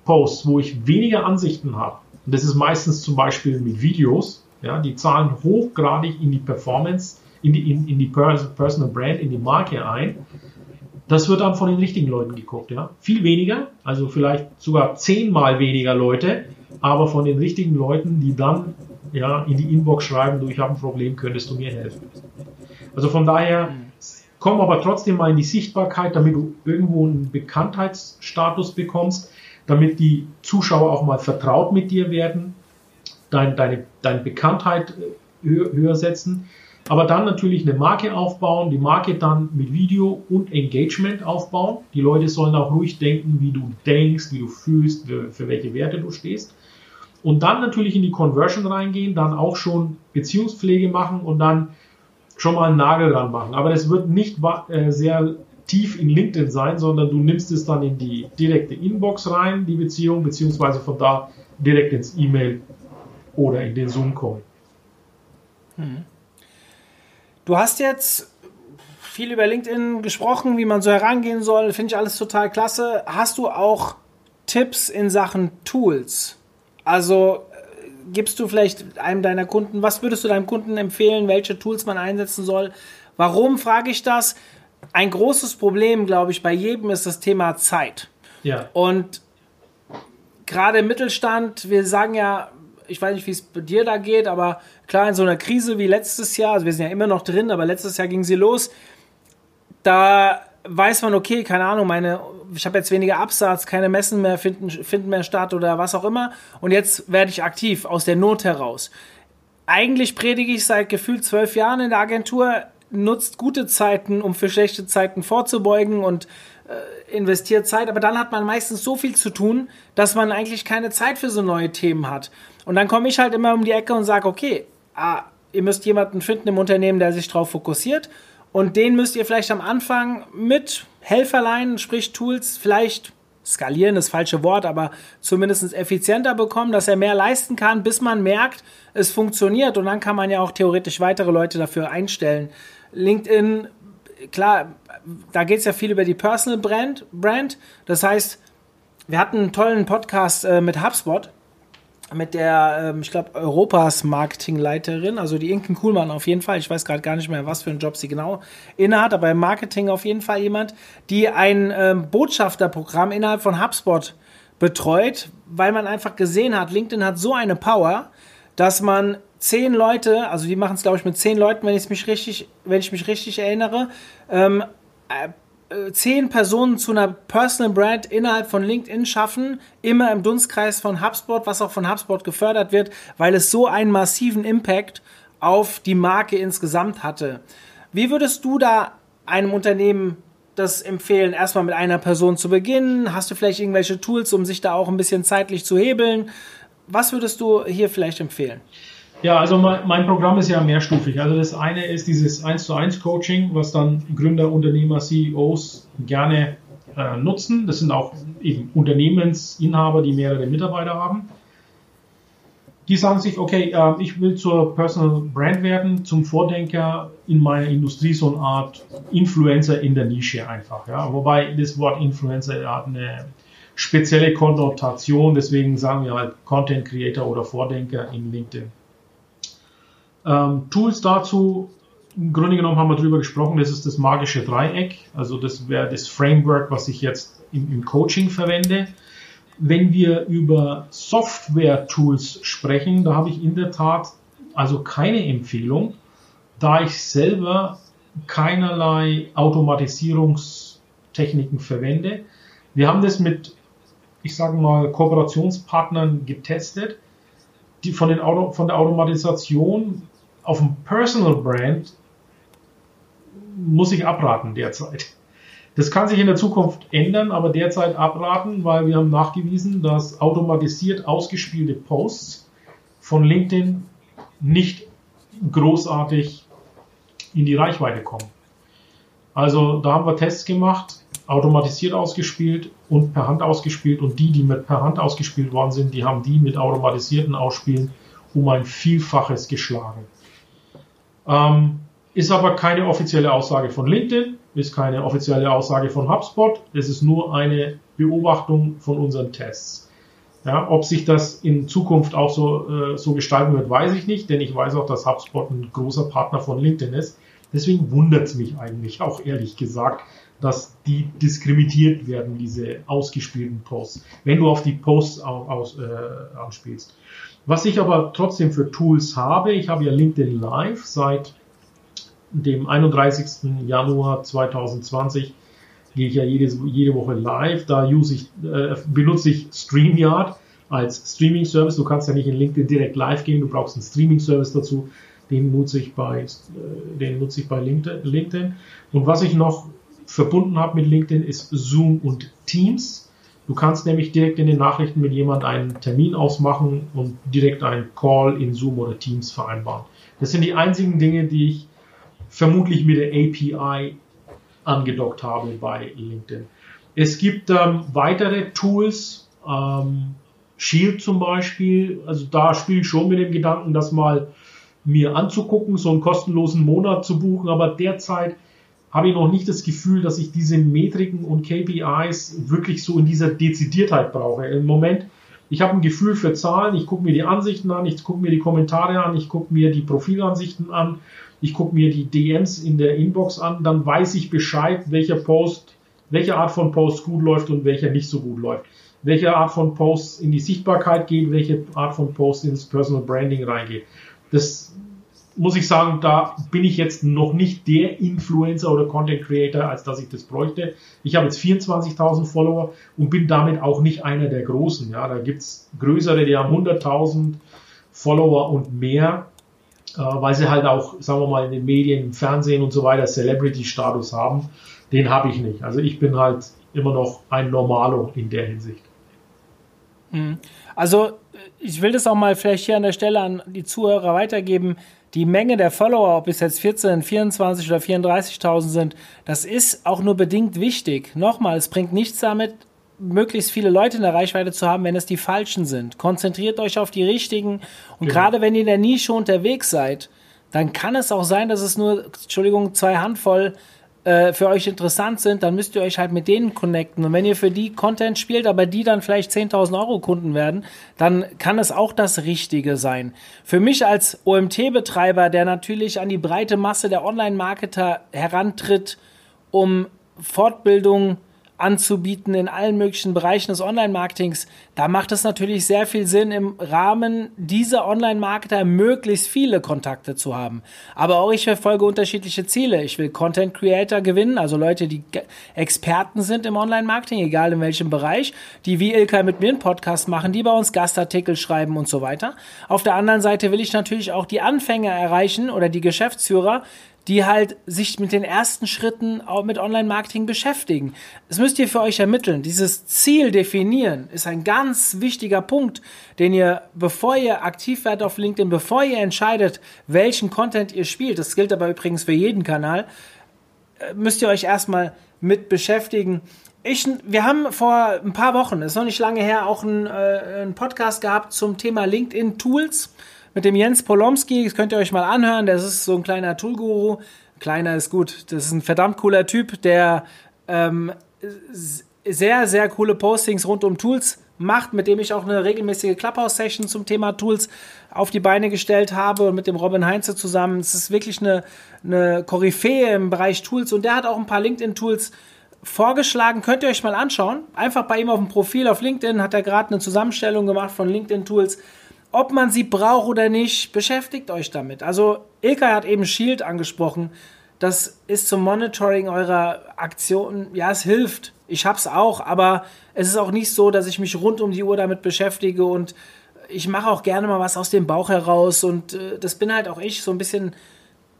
Posts, wo ich weniger Ansichten habe, und das ist meistens zum Beispiel mit Videos, ja, die zahlen hochgradig in die Performance, in die, in, in die Personal Brand, in die Marke ein. Das wird dann von den richtigen Leuten geguckt, ja. Viel weniger, also vielleicht sogar zehnmal weniger Leute, aber von den richtigen Leuten, die dann ja, in die Inbox schreiben, du, ich habe ein Problem, könntest du mir helfen. Also von daher, komm aber trotzdem mal in die Sichtbarkeit, damit du irgendwo einen Bekanntheitsstatus bekommst damit die Zuschauer auch mal vertraut mit dir werden, dein, deine, deine Bekanntheit äh, höher, höher setzen, aber dann natürlich eine Marke aufbauen, die Marke dann mit Video und Engagement aufbauen. Die Leute sollen auch ruhig denken, wie du denkst, wie du fühlst, für, welche Werte du stehst. Und dann natürlich in die Conversion reingehen, dann auch schon Beziehungspflege machen und dann schon mal einen Nagel dran machen. Aber das wird nicht äh, sehr tief in LinkedIn sein, sondern du nimmst es dann in die direkte Inbox rein, die Beziehung, beziehungsweise von da direkt ins E-Mail oder in den Zoom-Call. Hm. Du hast jetzt viel über LinkedIn gesprochen, wie man so herangehen soll, finde ich alles total klasse. Hast du auch Tipps in Sachen Tools? Also äh, gibst du vielleicht einem deiner Kunden, was würdest du deinem Kunden empfehlen, welche Tools man einsetzen soll? Warum frage ich das? ein großes Problem, glaube ich, bei jedem ist das Thema Zeit. Ja. Und gerade im Mittelstand, wir sagen ja, ich weiß nicht, wie es bei dir da geht, aber klar, in so einer Krise wie letztes Jahr, also wir sind ja immer noch drin, aber letztes Jahr ging sie los, da weiß man, okay, keine Ahnung, meine, ich habe jetzt weniger Absatz, keine Messen mehr finden, finden mehr statt oder was auch immer. Und jetzt werde ich aktiv aus der Not heraus. Eigentlich predige ich seit gefühlt zwölf Jahren in der Agentur, nutzt gute Zeiten, um für schlechte Zeiten vorzubeugen und äh, investiert Zeit, aber dann hat man meistens so viel zu tun, dass man eigentlich keine Zeit für so neue Themen hat. Und dann komme ich halt immer um die Ecke und sage, okay, ah, ihr müsst jemanden finden im Unternehmen, der sich darauf fokussiert und den müsst ihr vielleicht am Anfang mit Helferlein, sprich Tools, vielleicht skalieren das falsche Wort, aber zumindest effizienter bekommen, dass er mehr leisten kann, bis man merkt, es funktioniert und dann kann man ja auch theoretisch weitere Leute dafür einstellen. LinkedIn, klar, da geht es ja viel über die Personal Brand, Brand. Das heißt, wir hatten einen tollen Podcast äh, mit HubSpot, mit der, ähm, ich glaube, Europas Marketingleiterin, also die Inken Kuhlmann auf jeden Fall. Ich weiß gerade gar nicht mehr, was für einen Job sie genau innehat, aber im Marketing auf jeden Fall jemand, die ein ähm, Botschafterprogramm innerhalb von HubSpot betreut, weil man einfach gesehen hat, LinkedIn hat so eine Power, dass man zehn Leute, also die machen es glaube ich mit zehn Leuten, wenn ich mich richtig, wenn ich mich richtig erinnere, ähm, äh, zehn Personen zu einer Personal Brand innerhalb von LinkedIn schaffen, immer im Dunstkreis von HubSpot, was auch von HubSpot gefördert wird, weil es so einen massiven Impact auf die Marke insgesamt hatte. Wie würdest du da einem Unternehmen das empfehlen, erstmal mit einer Person zu beginnen? Hast du vielleicht irgendwelche Tools, um sich da auch ein bisschen zeitlich zu hebeln? Was würdest du hier vielleicht empfehlen? Ja, also mein, Programm ist ja mehrstufig. Also das eine ist dieses 1 zu 1 Coaching, was dann Gründer, Unternehmer, CEOs gerne äh, nutzen. Das sind auch eben Unternehmensinhaber, die mehrere Mitarbeiter haben. Die sagen sich, okay, äh, ich will zur Personal Brand werden, zum Vordenker in meiner Industrie, so eine Art Influencer in der Nische einfach. Ja? Wobei das Wort Influencer hat eine spezielle Konnotation, deswegen sagen wir halt Content Creator oder Vordenker in LinkedIn. Ähm, Tools dazu, im Grunde genommen haben wir darüber gesprochen, das ist das magische Dreieck. Also das wäre das Framework, was ich jetzt im, im Coaching verwende. wenn wir über Software-Tools sprechen, da habe ich in der Tat also keine Empfehlung, da ich selber keinerlei Automatisierungstechniken verwende. Wir haben das mit, ich sage mal, Kooperationspartnern getestet, die von, den Auto, von der Automatisation auf dem Personal Brand muss ich abraten derzeit. Das kann sich in der Zukunft ändern, aber derzeit abraten, weil wir haben nachgewiesen, dass automatisiert ausgespielte Posts von LinkedIn nicht großartig in die Reichweite kommen. Also da haben wir Tests gemacht, automatisiert ausgespielt und per Hand ausgespielt und die, die mit per Hand ausgespielt worden sind, die haben die mit automatisierten Ausspielen um ein Vielfaches geschlagen. Ähm, ist aber keine offizielle Aussage von LinkedIn, ist keine offizielle Aussage von HubSpot. Es ist nur eine Beobachtung von unseren Tests. Ja, ob sich das in Zukunft auch so, äh, so gestalten wird, weiß ich nicht, denn ich weiß auch, dass HubSpot ein großer Partner von LinkedIn ist. Deswegen wundert es mich eigentlich auch ehrlich gesagt, dass die diskriminiert werden, diese ausgespielten Posts, wenn du auf die Posts aus, aus, äh, anspielst. Was ich aber trotzdem für Tools habe, ich habe ja LinkedIn Live seit dem 31. Januar 2020 gehe ich ja jede, jede Woche live. Da ich, äh, benutze ich StreamYard als Streaming-Service. Du kannst ja nicht in LinkedIn direkt live gehen, du brauchst einen Streaming-Service dazu. Den nutze ich bei, äh, den nutze ich bei LinkedIn. Und was ich noch verbunden habe mit LinkedIn ist Zoom und Teams. Du kannst nämlich direkt in den Nachrichten mit jemand einen Termin ausmachen und direkt einen Call in Zoom oder Teams vereinbaren. Das sind die einzigen Dinge, die ich vermutlich mit der API angedockt habe bei LinkedIn. Es gibt ähm, weitere Tools, ähm, Shield zum Beispiel, also da spiele ich schon mit dem Gedanken, das mal mir anzugucken, so einen kostenlosen Monat zu buchen, aber derzeit habe ich noch nicht das Gefühl, dass ich diese Metriken und KPIs wirklich so in dieser Dezidiertheit brauche. Im Moment, ich habe ein Gefühl für Zahlen, ich gucke mir die Ansichten an, ich gucke mir die Kommentare an, ich gucke mir die Profilansichten an, ich gucke mir die DMs in der Inbox an, dann weiß ich Bescheid, welcher Post, welche Art von Post gut läuft und welcher nicht so gut läuft. Welche Art von Post in die Sichtbarkeit geht, welche Art von Post ins Personal Branding reingeht. Das muss ich sagen, da bin ich jetzt noch nicht der Influencer oder Content Creator, als dass ich das bräuchte. Ich habe jetzt 24.000 Follower und bin damit auch nicht einer der Großen. Ja, da gibt's größere, die haben 100.000 Follower und mehr. Äh, weil sie halt auch, sagen wir mal, in den Medien, im Fernsehen und so weiter Celebrity-Status haben. Den habe ich nicht. Also ich bin halt immer noch ein Normalo in der Hinsicht. Hm. Also ich will das auch mal vielleicht hier an der Stelle an die Zuhörer weitergeben. Die Menge der Follower, ob es jetzt 14, 24 oder 34.000 sind, das ist auch nur bedingt wichtig. Nochmal, es bringt nichts damit, möglichst viele Leute in der Reichweite zu haben, wenn es die falschen sind. Konzentriert euch auf die richtigen. Und genau. gerade wenn ihr in der Nische unterwegs seid, dann kann es auch sein, dass es nur, Entschuldigung, zwei Handvoll äh, für euch interessant sind, dann müsst ihr euch halt mit denen connecten. Und wenn ihr für die Content spielt, aber die dann vielleicht 10.000 Euro Kunden werden, dann kann es auch das Richtige sein. Für mich als OMT-Betreiber, der natürlich an die breite Masse der Online-Marketer herantritt, um Fortbildung anzubieten in allen möglichen Bereichen des Online-Marketings, da macht es natürlich sehr viel Sinn, im Rahmen dieser Online-Marketer möglichst viele Kontakte zu haben. Aber auch ich verfolge unterschiedliche Ziele. Ich will Content Creator gewinnen, also Leute, die Experten sind im Online-Marketing, egal in welchem Bereich, die wie Ilka mit mir einen Podcast machen, die bei uns Gastartikel schreiben und so weiter. Auf der anderen Seite will ich natürlich auch die Anfänger erreichen oder die Geschäftsführer, die halt sich mit den ersten Schritten auch mit Online-Marketing beschäftigen. Das müsst ihr für euch ermitteln. Dieses Ziel definieren ist ein ganz wichtiger Punkt, den ihr, bevor ihr aktiv werdet auf LinkedIn, bevor ihr entscheidet, welchen Content ihr spielt, das gilt aber übrigens für jeden Kanal, äh, müsst ihr euch erstmal mit beschäftigen. Ich, wir haben vor ein paar Wochen, ist noch nicht lange her, auch einen, äh, einen Podcast gehabt zum Thema LinkedIn Tools mit dem Jens Polomski. Das könnt ihr euch mal anhören. Das ist so ein kleiner Toolguru. Kleiner ist gut. Das ist ein verdammt cooler Typ, der ähm, sehr, sehr coole Postings rund um Tools macht, mit dem ich auch eine regelmäßige Clubhouse-Session zum Thema Tools auf die Beine gestellt habe und mit dem Robin Heinze zusammen. Es ist wirklich eine, eine Koryphäe im Bereich Tools und der hat auch ein paar LinkedIn-Tools vorgeschlagen, könnt ihr euch mal anschauen. Einfach bei ihm auf dem Profil auf LinkedIn hat er gerade eine Zusammenstellung gemacht von LinkedIn-Tools. Ob man sie braucht oder nicht, beschäftigt euch damit. Also Ilka hat eben Shield angesprochen. Das ist zum Monitoring eurer Aktionen. Ja, es hilft. Ich hab's auch, aber es ist auch nicht so, dass ich mich rund um die Uhr damit beschäftige und ich mache auch gerne mal was aus dem Bauch heraus und äh, das bin halt auch ich so ein bisschen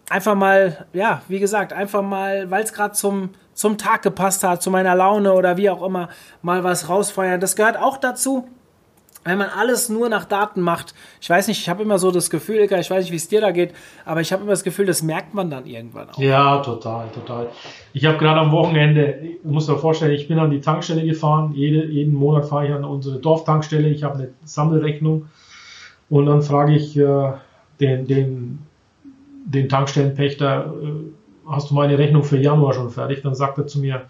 einfach mal, ja, wie gesagt, einfach mal, weil es gerade zum, zum Tag gepasst hat, zu meiner Laune oder wie auch immer, mal was rausfeuern. Das gehört auch dazu, wenn man alles nur nach Daten macht. Ich weiß nicht, ich habe immer so das Gefühl, ich weiß nicht, wie es dir da geht, aber ich habe immer das Gefühl, das merkt man dann irgendwann auch. Ja, total, total. Ich habe gerade am Wochenende, ich muss mir vorstellen, ich bin an die Tankstelle gefahren. Jede, jeden Monat fahre ich an unsere Dorftankstelle. Ich habe eine Sammelrechnung und dann frage ich äh, den, den den Tankstellenpächter, äh, hast du meine Rechnung für Januar schon fertig? Dann sagt er zu mir,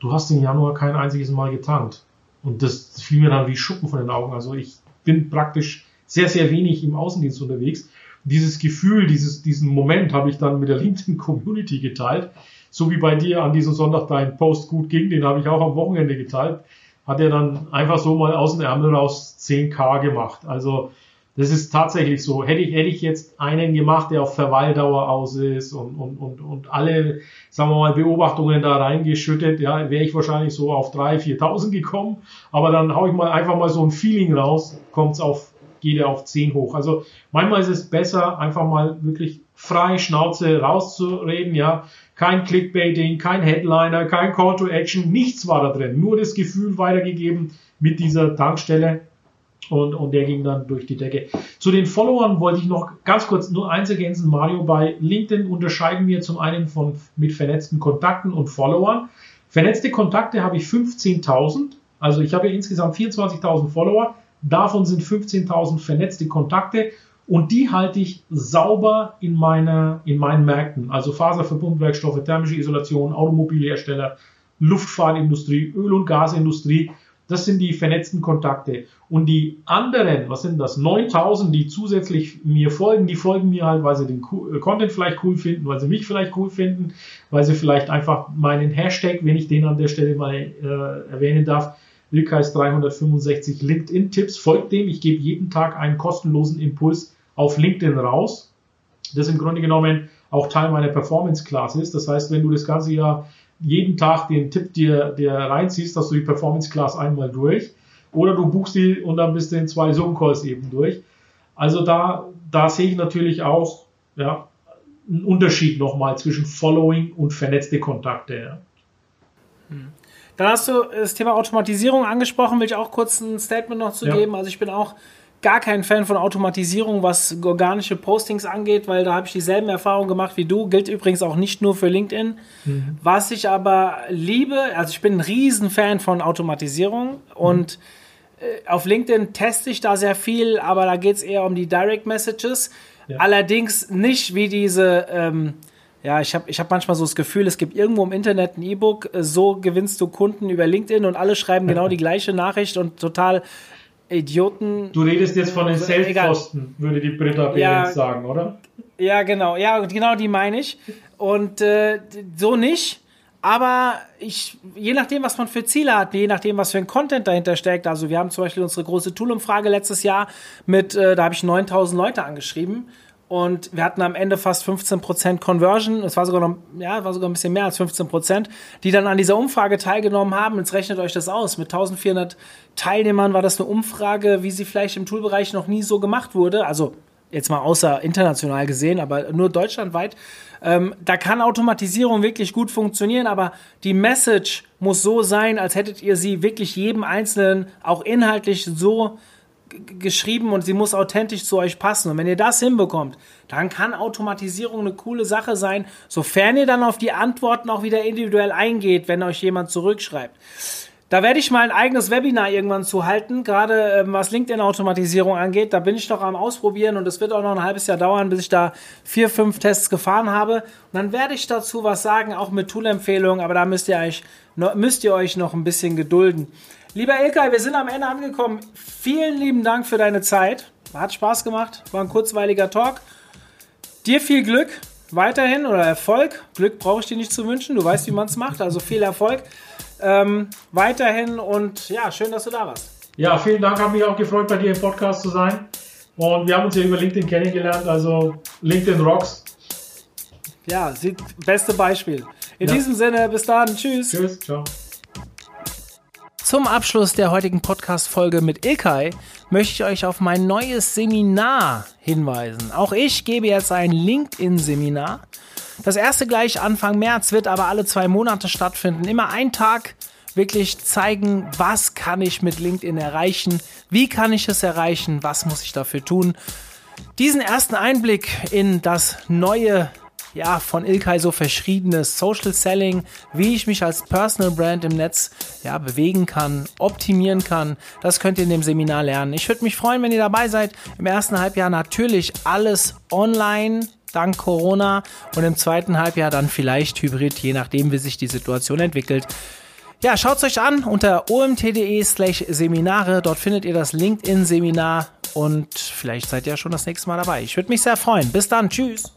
du hast im Januar kein einziges Mal getankt. Und das fiel mir dann wie Schuppen von den Augen. Also ich bin praktisch sehr, sehr wenig im Außendienst unterwegs. Dieses Gefühl, dieses, diesen Moment habe ich dann mit der LinkedIn-Community geteilt. So wie bei dir an diesem Sonntag dein Post gut ging, den habe ich auch am Wochenende geteilt. Hat er dann einfach so mal aus dem Ärmel raus 10k gemacht. Also das ist tatsächlich so. Hätte ich, hätte ich jetzt einen gemacht, der auf Verweildauer aus ist und, und, und, und alle, sagen wir mal, Beobachtungen da reingeschüttet, ja, wäre ich wahrscheinlich so auf 3.000, 4.000 gekommen. Aber dann haue ich mal einfach mal so ein Feeling raus, kommt's auf, geht er auf 10 hoch. Also manchmal ist es besser, einfach mal wirklich frei Schnauze rauszureden, ja. Kein Clickbaiting, kein Headliner, kein Call to Action, nichts war da drin. Nur das Gefühl weitergegeben mit dieser Tankstelle und, und der ging dann durch die Decke. Zu den Followern wollte ich noch ganz kurz nur eins ergänzen, Mario. Bei LinkedIn unterscheiden wir zum einen von, mit vernetzten Kontakten und Followern. Vernetzte Kontakte habe ich 15.000. Also ich habe ja insgesamt 24.000 Follower. Davon sind 15.000 vernetzte Kontakte und die halte ich sauber in, meiner, in meinen Märkten. Also Faserverbundwerkstoffe, thermische Isolation, Automobilhersteller, Luftfahrtindustrie, Öl- und Gasindustrie. Das sind die vernetzten Kontakte. Und die anderen, was sind das? 9000, die zusätzlich mir folgen, die folgen mir halt, weil sie den äh, Content vielleicht cool finden, weil sie mich vielleicht cool finden, weil sie vielleicht einfach meinen Hashtag, wenn ich den an der Stelle mal äh, erwähnen darf, Wilkais 365 LinkedIn-Tipps, folgt dem. Ich gebe jeden Tag einen kostenlosen Impuls auf LinkedIn raus. Das im Grunde genommen auch Teil meiner Performance-Class ist. Das heißt, wenn du das ganze Jahr jeden Tag den Tipp dir, dir reinziehst, dass du die Performance Class einmal durch. Oder du buchst die und dann bist du in zwei Zoom-Calls eben durch. Also da, da sehe ich natürlich auch ja, einen Unterschied nochmal zwischen Following und vernetzte Kontakte. Ja. Hm. Dann hast du das Thema Automatisierung angesprochen, will ich auch kurz ein Statement noch zu ja. geben. Also ich bin auch gar kein Fan von Automatisierung, was organische Postings angeht, weil da habe ich dieselben Erfahrungen gemacht wie du. Gilt übrigens auch nicht nur für LinkedIn. Mhm. Was ich aber liebe, also ich bin ein Riesenfan von Automatisierung und äh, auf LinkedIn teste ich da sehr viel, aber da geht es eher um die Direct Messages. Ja. Allerdings nicht wie diese. Ähm, ja, ich habe ich hab manchmal so das Gefühl, es gibt irgendwo im Internet ein E-Book, äh, so gewinnst du Kunden über LinkedIn und alle schreiben genau die gleiche Nachricht und total Idioten. Du redest jetzt von den Selbstkosten, würde die Britta B. Ja, sagen, oder? Ja, genau. Ja, genau die meine ich. Und äh, so nicht. Aber ich, je nachdem, was man für Ziele hat, je nachdem, was für ein Content dahinter steckt. Also wir haben zum Beispiel unsere große Tool-Umfrage letztes Jahr mit, äh, da habe ich 9000 Leute angeschrieben und wir hatten am Ende fast 15% Conversion. Es war sogar noch, ja, war sogar ein bisschen mehr als 15%, die dann an dieser Umfrage teilgenommen haben. Jetzt rechnet euch das aus. Mit 1400 Teilnehmern war das eine Umfrage, wie sie vielleicht im Toolbereich noch nie so gemacht wurde. Also jetzt mal außer international gesehen, aber nur deutschlandweit. Ähm, da kann Automatisierung wirklich gut funktionieren, aber die Message muss so sein, als hättet ihr sie wirklich jedem Einzelnen auch inhaltlich so geschrieben und sie muss authentisch zu euch passen. Und wenn ihr das hinbekommt, dann kann Automatisierung eine coole Sache sein, sofern ihr dann auf die Antworten auch wieder individuell eingeht, wenn euch jemand zurückschreibt. Da werde ich mal ein eigenes Webinar irgendwann zu halten, gerade ähm, was LinkedIn-Automatisierung angeht. Da bin ich noch am Ausprobieren und es wird auch noch ein halbes Jahr dauern, bis ich da vier, fünf Tests gefahren habe. Und dann werde ich dazu was sagen, auch mit Tool-Empfehlungen, aber da müsst ihr, euch, müsst ihr euch noch ein bisschen gedulden. Lieber Ilkay, wir sind am Ende angekommen. Vielen lieben Dank für deine Zeit. Hat Spaß gemacht. War ein kurzweiliger Talk. Dir viel Glück weiterhin oder Erfolg. Glück brauche ich dir nicht zu wünschen. Du weißt, wie man es macht. Also viel Erfolg ähm, weiterhin und ja, schön, dass du da warst. Ja, vielen Dank. Hat mich auch gefreut, bei dir im Podcast zu sein. Und wir haben uns ja über LinkedIn kennengelernt. Also LinkedIn rocks. Ja, sieht beste Beispiel. In ja. diesem Sinne, bis dann. Tschüss. Tschüss. Ciao. Zum Abschluss der heutigen Podcast-Folge mit Ilkay möchte ich euch auf mein neues Seminar hinweisen. Auch ich gebe jetzt ein LinkedIn-Seminar. Das erste gleich Anfang März wird aber alle zwei Monate stattfinden. Immer ein Tag wirklich zeigen, was kann ich mit LinkedIn erreichen, wie kann ich es erreichen, was muss ich dafür tun. Diesen ersten Einblick in das neue ja, von Ilkay so verschriebenes Social Selling, wie ich mich als Personal Brand im Netz ja, bewegen kann, optimieren kann. Das könnt ihr in dem Seminar lernen. Ich würde mich freuen, wenn ihr dabei seid. Im ersten Halbjahr natürlich alles online, dank Corona und im zweiten Halbjahr dann vielleicht hybrid, je nachdem, wie sich die Situation entwickelt. Ja, schaut es euch an unter omt.de slash Seminare. Dort findet ihr das LinkedIn-Seminar und vielleicht seid ihr ja schon das nächste Mal dabei. Ich würde mich sehr freuen. Bis dann. Tschüss.